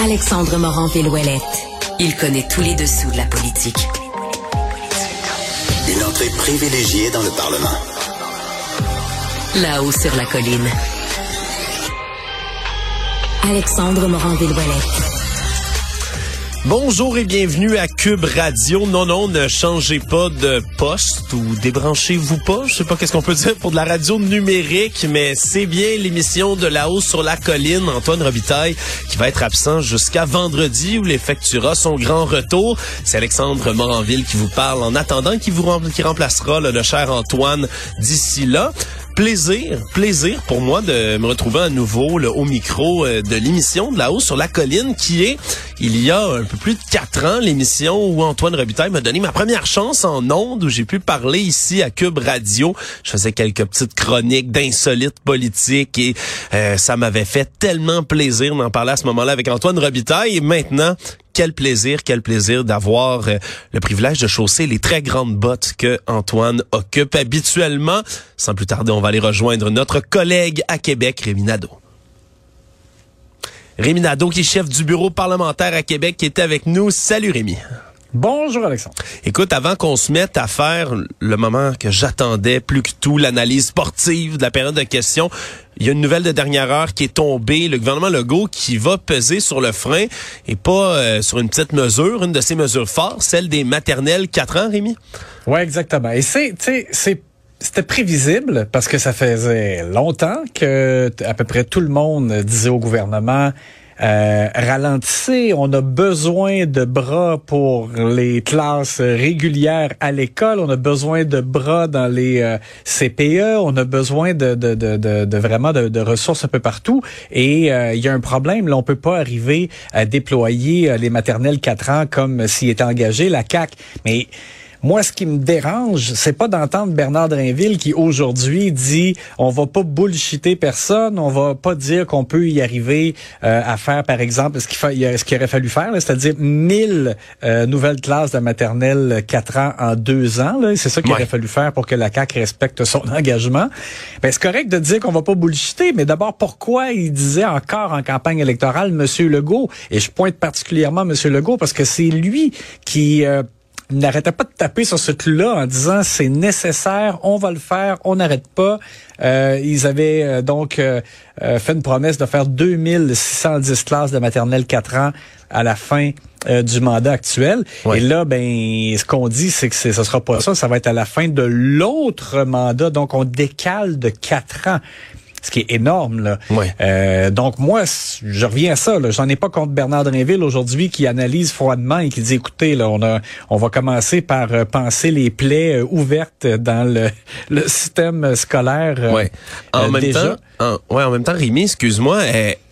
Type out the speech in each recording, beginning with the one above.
Alexandre Morand-Villouellette. Il connaît tous les dessous de la politique. Une entrée privilégiée dans le Parlement. Là-haut sur la colline. Alexandre Morand-Villouellette. Bonjour et bienvenue à Cube Radio. Non, non, ne changez pas de poste ou débranchez-vous pas. Je sais pas qu'est-ce qu'on peut dire pour de la radio numérique, mais c'est bien l'émission de La hausse sur la colline. Antoine Robitaille qui va être absent jusqu'à vendredi où il effectuera son grand retour. C'est Alexandre Moranville qui vous parle en attendant qui vous qui remplacera le cher Antoine d'ici là plaisir, plaisir pour moi de me retrouver à nouveau là, au micro euh, de l'émission de la hausse sur la colline qui est, il y a un peu plus de quatre ans, l'émission où Antoine Robitaille m'a donné ma première chance en ondes où j'ai pu parler ici à Cube Radio. Je faisais quelques petites chroniques d'insolites politiques et euh, ça m'avait fait tellement plaisir d'en parler à ce moment-là avec Antoine Robitaille. Et maintenant, quel plaisir, quel plaisir d'avoir euh, le privilège de chausser les très grandes bottes que Antoine occupe habituellement. Sans plus tarder, on va aller rejoindre notre collègue à Québec, Rémi Nadeau. Rémi Nadeau, qui est chef du bureau parlementaire à Québec, qui était avec nous. Salut Rémi. Bonjour Alexandre. Écoute, avant qu'on se mette à faire le moment que j'attendais plus que tout, l'analyse sportive de la période de questions, il y a une nouvelle de dernière heure qui est tombée. Le gouvernement Legault qui va peser sur le frein et pas euh, sur une petite mesure, une de ces mesures fortes, celle des maternelles 4 ans, Rémi? Oui, exactement. Et c'est, c'est c'était prévisible parce que ça faisait longtemps que à peu près tout le monde disait au gouvernement euh, ralentissez, on a besoin de bras pour les classes régulières à l'école, on a besoin de bras dans les euh, CPE, on a besoin de, de, de, de vraiment de, ressources un peu partout. Et euh, il y a un problème, là, on peut pas arriver à déployer euh, les maternelles 4 ans comme s'il était engagé, la CAC. Mais moi, ce qui me dérange, c'est pas d'entendre Bernard Drinville qui aujourd'hui dit on va pas bullshiter personne, on va pas dire qu'on peut y arriver euh, à faire, par exemple, ce qu'il ce qu'il aurait fallu faire, c'est-à-dire 1000 euh, nouvelles classes de maternelle 4 ans en 2 ans. C'est ça qu'il aurait fallu faire pour que la CAC respecte son engagement. Ben, c'est correct de dire qu'on va pas bullshiter, mais d'abord, pourquoi il disait encore en campagne électorale Monsieur Legault? Et je pointe particulièrement Monsieur Legault parce que c'est lui qui euh, n'arrêtait pas de taper sur ce clou-là en disant c'est nécessaire, on va le faire, on n'arrête pas. Euh, ils avaient euh, donc euh, fait une promesse de faire 2610 classes de maternelle 4 ans à la fin du mandat actuel. Et là, ben, ce qu'on dit, c'est que ce sera pas ça, ça va être à la fin de l'autre mandat. Donc, on décale de 4 ans ce qui est énorme. Là. Euh, donc moi, je reviens à ça. J'en ai pas contre Bernard Drinville aujourd'hui qui analyse froidement et qui dit, écoutez, là, on, a, on va commencer par euh, penser les plaies euh, ouvertes dans le, le système scolaire. Euh, ouais. En même temps, en, ouais, en même temps, Rémi, excuse-moi,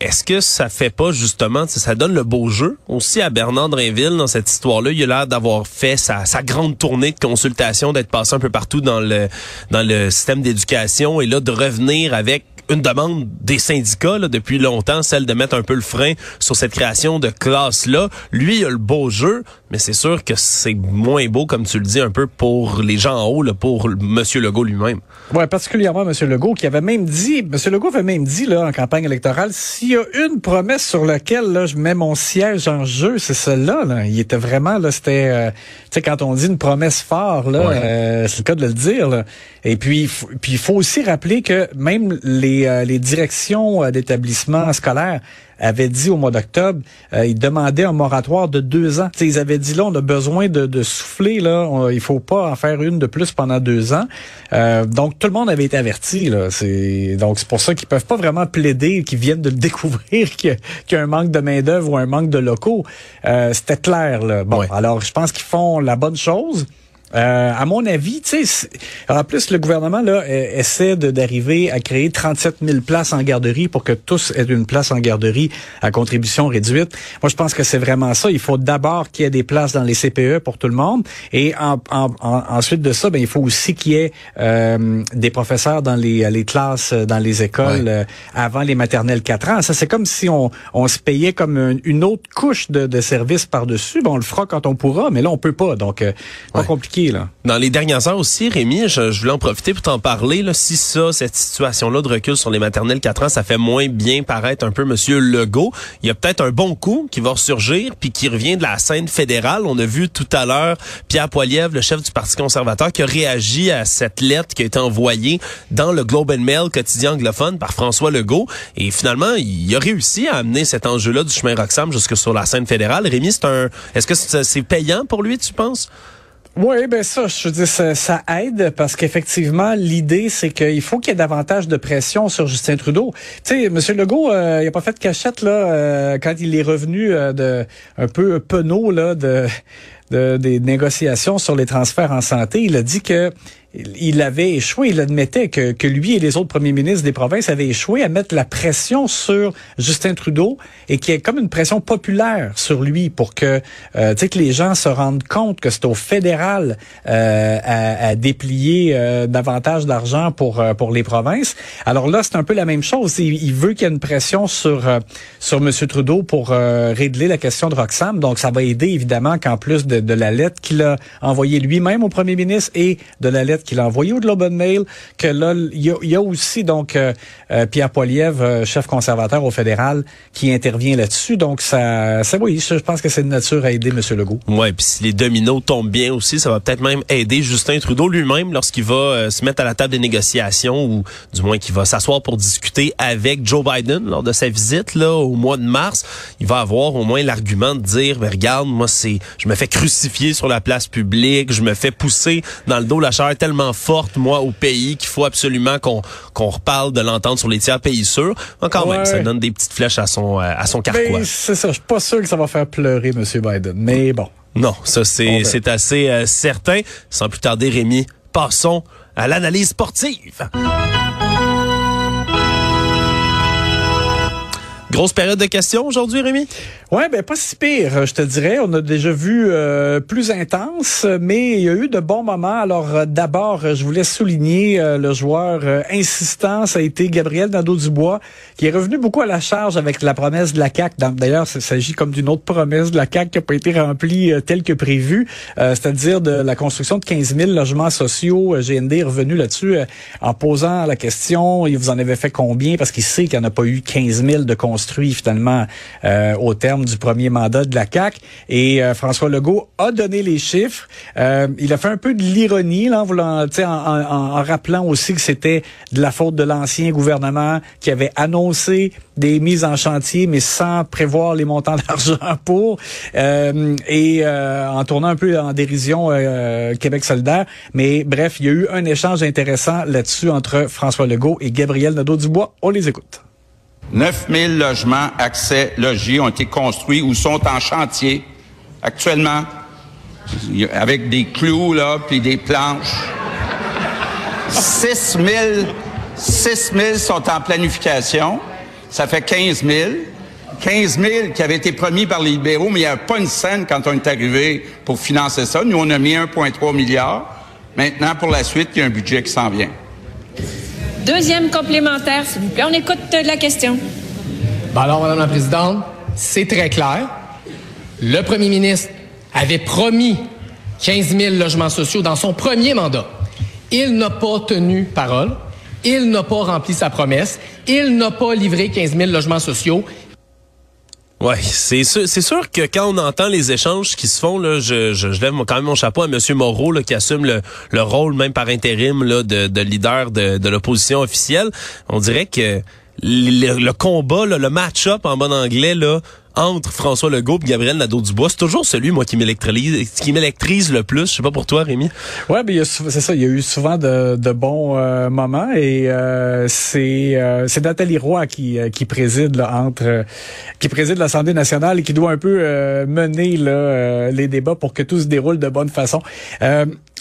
est-ce que ça fait pas justement, ça donne le beau jeu aussi à Bernard Drinville dans cette histoire-là? Il a l'air d'avoir fait sa, sa grande tournée de consultation, d'être passé un peu partout dans le dans le système d'éducation et là de revenir avec une demande des syndicats là, depuis longtemps, celle de mettre un peu le frein sur cette création de classe-là. Lui, il a le beau jeu, mais c'est sûr que c'est moins beau, comme tu le dis, un peu pour les gens en haut, là, pour M. Legault lui-même. Oui, particulièrement M. Legault, qui avait même dit, M. Legault avait même dit là, en campagne électorale, s'il y a une promesse sur laquelle là, je mets mon siège en jeu, c'est celle-là. Là. Il était vraiment, là, c'était, euh, tu sais, quand on dit une promesse forte, là, euh, c'est le cas de le dire. Là. Et puis, puis il faut aussi rappeler que même les euh, les, directions euh, d'établissements scolaires avaient dit au mois d'octobre, euh, ils demandaient un moratoire de deux ans. ils avaient dit là, on a besoin de, souffler, là, il faut pas en faire une de plus pendant deux ans. donc tout le monde avait été averti. Là. C'est, donc c'est pour ça qu'ils peuvent pas vraiment plaider, qu'ils viennent de le découvrir qu'il y, a, un manque de main d'œuvre ou un manque de locaux. C'était clair. Là. Bon, alors je pense qu'ils font la bonne chose. Euh, à mon avis, tu sais, en plus le gouvernement là e-, essaie d'arriver à créer 37 000 places en garderie pour que tous aient une place en garderie à contribution réduite. Moi, je pense que c'est vraiment ça. Il faut d'abord qu'il y ait des places dans les CPE pour tout le monde, et en, en, ensuite de ça, ben il faut aussi qu'il y ait euh, des professeurs dans les, les classes, dans les écoles euh, avant les maternelles 4 ans. Ça, c'est comme si on, on se payait comme une, autre couche de, de services par dessus. Bon, on le fera quand on pourra, mais là on peut pas. Donc, pas compliqué Dans les dernières heures aussi, Rémi, je, je voulais en profiter pour t'en parler. Là, si ça, cette situation-là de recul sur les maternelles 4 ans, ça fait moins bien paraître un peu Monsieur Legault, il y a peut-être un bon coup qui va ressurgir puis qui revient de la scène fédérale. On a vu tout à l'heure Pierre Poilievre, le chef du Parti conservateur, qui a réagi à cette lettre qui a été envoyée dans le Globe and Mail quotidien anglophone par François Legault. Et finalement, il a réussi à amener cet enjeu-là du chemin Roxham jusque sur la scène fédérale. Rémi, c'est un, est-ce que c'est payant pour lui, tu penses? Oui, ben ça, je veux dire, ça, aide parce qu'effectivement, l'idée, c'est qu'il faut qu'il y ait davantage de pression sur Justin Trudeau. Tu sais, M. Legault, euh, il a pas fait de cachette là euh, quand il est revenu euh, de un peu penaud là de, de des négociations sur les transferts en santé. Il a dit que il avait échoué, il admettait que, que lui et les autres premiers ministres des provinces avaient échoué à mettre la pression sur Justin Trudeau et qu'il y ait comme une pression populaire sur lui pour que, euh, que les gens se rendent compte que c'est au fédéral euh, à, à, déplier euh, davantage d'argent pour euh, pour les provinces. Alors là, c'est un peu la même chose. Il, veut qu'il y ait une pression sur sur M. Trudeau pour régler la question de Roxham. Donc, ça va aider évidemment qu'en plus de, de la lettre qu'il a envoyée lui-même au premier ministre et de la lettre qu'il a envoyé au Globe and Mail, que là, il y, a, aussi donc euh, euh, Pierre Poilievre, euh, chef conservateur au fédéral, qui intervient là-dessus. Donc ça, ça oui, je pense que c'est de nature à aider M. Legault. Ouais, puis si les dominos tombent bien aussi, ça va peut-être même aider Justin Trudeau lui-même lorsqu'il va se mettre à la table des négociations ou du moins qu'il va s'asseoir pour discuter avec Joe Biden lors de sa visite là au mois de mars. Il va avoir au moins l'argument de dire, mais regarde, moi c'est, je me fais crucifier sur la place publique, je me fais pousser dans le dos la chair tellement forte, moi, au pays, qu'il faut absolument qu'on qu'on reparle de l'entente sur les tiers pays sûrs. Quand même, ça donne des petites flèches à son euh, à son carquois. C'est ça. Je suis pas sûr que ça va faire pleurer M. Biden, mais bon. Non, ça c'est c'est assez euh, certain. Sans plus tarder, Rémi, passons à l'analyse sportive. Grosse période de questions aujourd'hui, Rémi? Ouais, ben pas si pire, je te dirais. On a déjà vu euh, plus intense, mais il y a eu de bons moments. Alors euh, d'abord, je voulais souligner euh, le joueur insistant, ça a été Gabriel Nadeau-Dubois, qui est revenu beaucoup à la charge avec la promesse de la CAQ. D'ailleurs, il s'agit comme d'une autre promesse de la CAQ qui n'a pas été remplie telle que prévu, c'est-à-dire de la construction de 15 000 logements sociaux. GND est revenu là-dessus en posant la question, il vous en avait fait combien? Parce qu'il sait qu'il n'y en a pas eu 15 000 de finalement au terme du premier mandat de la CAC. Et euh, François Legault a donné les chiffres. Euh, il a fait un peu de l'ironie là, en, voulant, en, en, en, rappelant aussi que c'était de la faute de l'ancien gouvernement qui avait annoncé des mises en chantier, mais sans prévoir les montants d'argent pour, euh, et en tournant un peu en dérision Québec solidaire. Mais bref, il y a eu un échange intéressant là-dessus entre François Legault et Gabriel Nadeau-Dubois. On les écoute. 9 000 logements accès logis ont été construits ou sont en chantier actuellement avec des clous là puis des planches. 6 000, 6 000 sont en planification. Ça fait 15 000. 15 000 qui avaient été promis par les libéraux, mais il n'y a pas une scène quand on est arrivé pour financer ça. Nous, on a mis 1,3 milliard. Maintenant, pour la suite, il y a un budget qui s'en vient. Deuxième complémentaire, s'il vous plaît. On écoute la question. Ben alors, Madame la Présidente, c'est très clair. Le premier ministre avait promis 15 000 logements sociaux dans son premier mandat. Il n'a pas tenu parole. Il n'a pas rempli sa promesse. Il n'a pas livré 15 000 logements sociaux. Ouais, c'est sûr, c'est sûr que quand on entend les échanges qui se font, là, je, je, lève quand même mon chapeau à M. Moreau là, qui assume le, le rôle même par intérim là, de, de leader de, de l'opposition officielle. On dirait que le, combat, le match-up en bon anglais, là, entre François Legault et Gabriel Nadeau-Dubois, c'est toujours celui, moi, qui m'électrise, qui m'électrise le plus. Je sais pas pour toi, Rémi. Ouais, ben, c'est ça. Il y a eu souvent de, de bons euh, moments et euh, c'est euh, Nathalie Roy qui qui préside là, entre qui préside l'Assemblée nationale et qui doit un peu mener là, les débats pour que tout se déroule de bonne façon.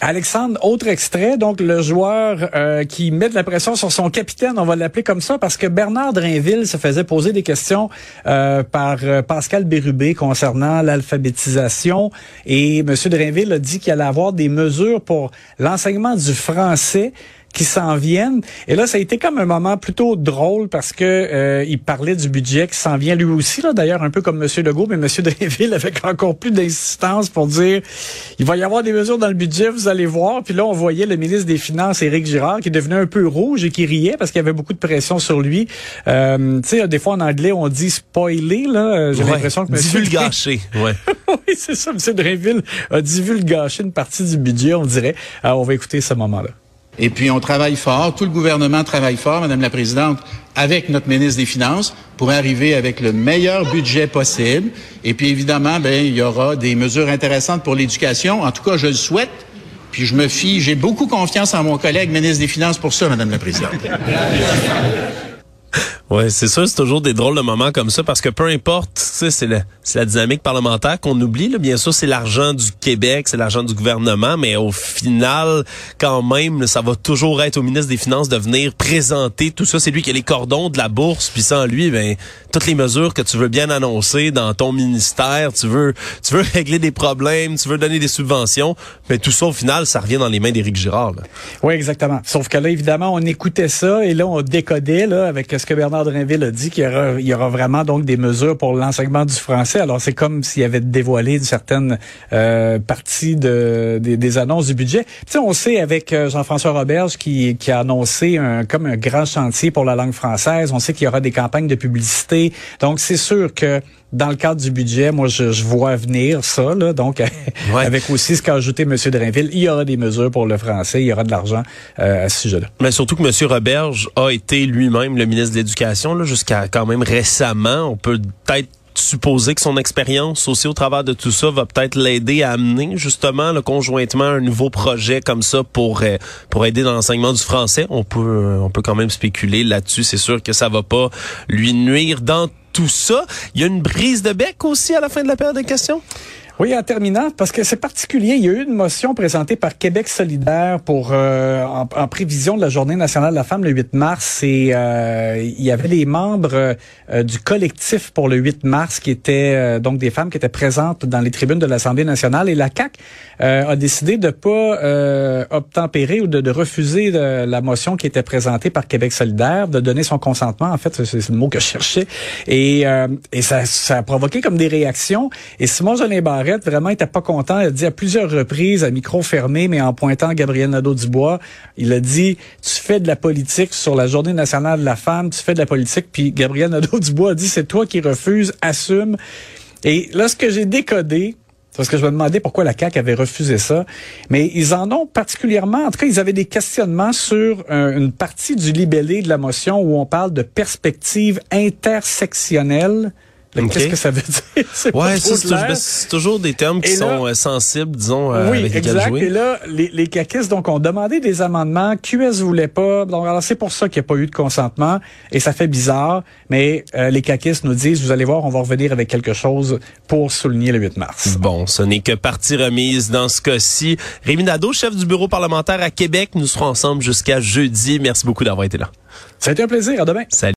Alexandre, autre extrait, donc le joueur qui met de la pression sur son capitaine, on va l'appeler comme ça, parce que Bernard Drinville se faisait poser des questions par Pascal Bérubé concernant l'alphabétisation et M. Drainville a dit qu'il allait avoir des mesures pour l'enseignement du français qui s'en viennent. Et là, ça a été comme un moment plutôt drôle parce que euh, il parlait du budget qui s'en vient lui aussi, là, d'ailleurs, un peu comme M. Legault, mais M. Dreyville avec encore plus d'insistance pour dire il va y avoir des mesures dans le budget, vous allez voir. Puis là, on voyait le ministre des Finances, Éric Girard, qui devenait un peu rouge et qui riait parce qu'il y avait beaucoup de pression sur lui. Euh, tu sais, des fois en anglais, on dit spoiler, là. J'ai l'impression que M. Divulgaché, ouais. oui, c'est ça. M. Dreyville a divulgaché une partie du budget, on dirait. Alors, on va écouter ce moment-là. Et puis, on travaille fort, tout le gouvernement travaille fort, Madame la Présidente, avec notre ministre des Finances pour arriver avec le meilleur budget possible. Et puis, évidemment, ben, il y aura des mesures intéressantes pour l'éducation. En tout cas, je le souhaite. Puis je me fie, j'ai beaucoup confiance en mon collègue ministre des Finances pour ça, Madame la Présidente. Ouais, c'est sûr, c'est toujours des drôles de moments comme ça parce que peu importe, c'est la, la dynamique parlementaire qu'on oublie. Là. Bien sûr, c'est l'argent du Québec, c'est l'argent du gouvernement, mais au final, quand même, ça va toujours être au ministre des Finances de venir présenter tout ça. C'est lui qui a les cordons de la bourse, puis sans lui, ben toutes les mesures que tu veux bien annoncer dans ton ministère, tu veux, tu veux régler des problèmes, tu veux donner des subventions, mais tout ça au final, ça revient dans les mains d'Éric Girard. Oui, exactement. Sauf que là, évidemment, on écoutait ça et là, on décodait là avec ce que Bernard Drinville a dit qu'il y aura, vraiment donc des mesures pour l'enseignement du français. Alors, c'est comme s'il avait dévoilé certaines euh, parties de, des, des, annonces du budget. Tu sais, on sait avec euh, Jean-François Roberge qui, qui a annoncé un, comme un grand chantier pour la langue française. On sait qu'il y aura des campagnes de publicité. Donc, c'est sûr que dans le cadre du budget, moi, je, je vois venir ça. Là, donc, ouais. avec aussi ce qu'a ajouté M. Drainville, il y aura des mesures pour le français, il y aura de l'argent euh, à ce sujet-là. Mais surtout que M. Roberge a été lui-même le ministre de l'Éducation jusqu'à quand même récemment. On peut peut-être supposer que son expérience aussi au travers de tout ça va peut-être l'aider à amener justement le conjointement un nouveau projet comme ça pour euh, pour aider dans l'enseignement du français. On peut euh, on peut quand même spéculer là-dessus. C'est sûr que ça va pas lui nuire dans tout ça. Il y a une brise de bec aussi à la fin de la période de questions? Oui, en terminant, parce que c'est particulier, il y a eu une motion présentée par Québec solidaire pour euh, en, prévision de la Journée nationale de la femme le 8 mars. Et euh, il y avait les membres euh, du collectif pour le 8 mars qui étaient euh, donc des femmes qui étaient présentes dans les tribunes de l'Assemblée nationale. Et la CAC a décidé de pas obtempérer ou de, de refuser la motion qui était présentée par Québec solidaire, de donner son consentement. En fait, c'est le mot que je cherchais. Et, et ça, ça a provoqué comme des réactions. Et Simon Jolin Barrette vraiment était pas content. Il a dit à plusieurs reprises, à micro fermé, mais en pointant Gabriel Nadeau-Dubois, il a dit, tu fais de la politique sur la Journée nationale de la femme, tu fais de la politique. Puis Gabriel Nadeau-Dubois a dit, c'est toi qui refuses, assume. Et là, ce que j'ai décodé, parce que je me demandais pourquoi la CAQ avait refusé ça. Mais ils en ont particulièrement, en tout cas, ils avaient des questionnements sur euh, une partie du libellé de la motion où on parle de perspective intersectionnelle Okay. Qu'est-ce que ça veut dire? Ouais, c'est toujours des termes qui là, sont euh, sensibles, disons, euh, oui, avec exact. jouer. Et là, les, les caquistes, donc, ont demandé des amendements. QS voulait pas. Donc, alors, c'est pour ça qu'il n'y a pas eu de consentement. Et ça fait bizarre. Mais euh, les caquistes nous disent, vous allez voir, on va revenir avec quelque chose pour souligner le 8 mars. Bon, ce n'est que partie remise dans ce cas-ci. Rémi Nadeau, chef du bureau parlementaire à Québec. Nous serons ensemble jusqu'à jeudi. Merci beaucoup d'avoir été là. Ça a été un plaisir. À demain. Salut.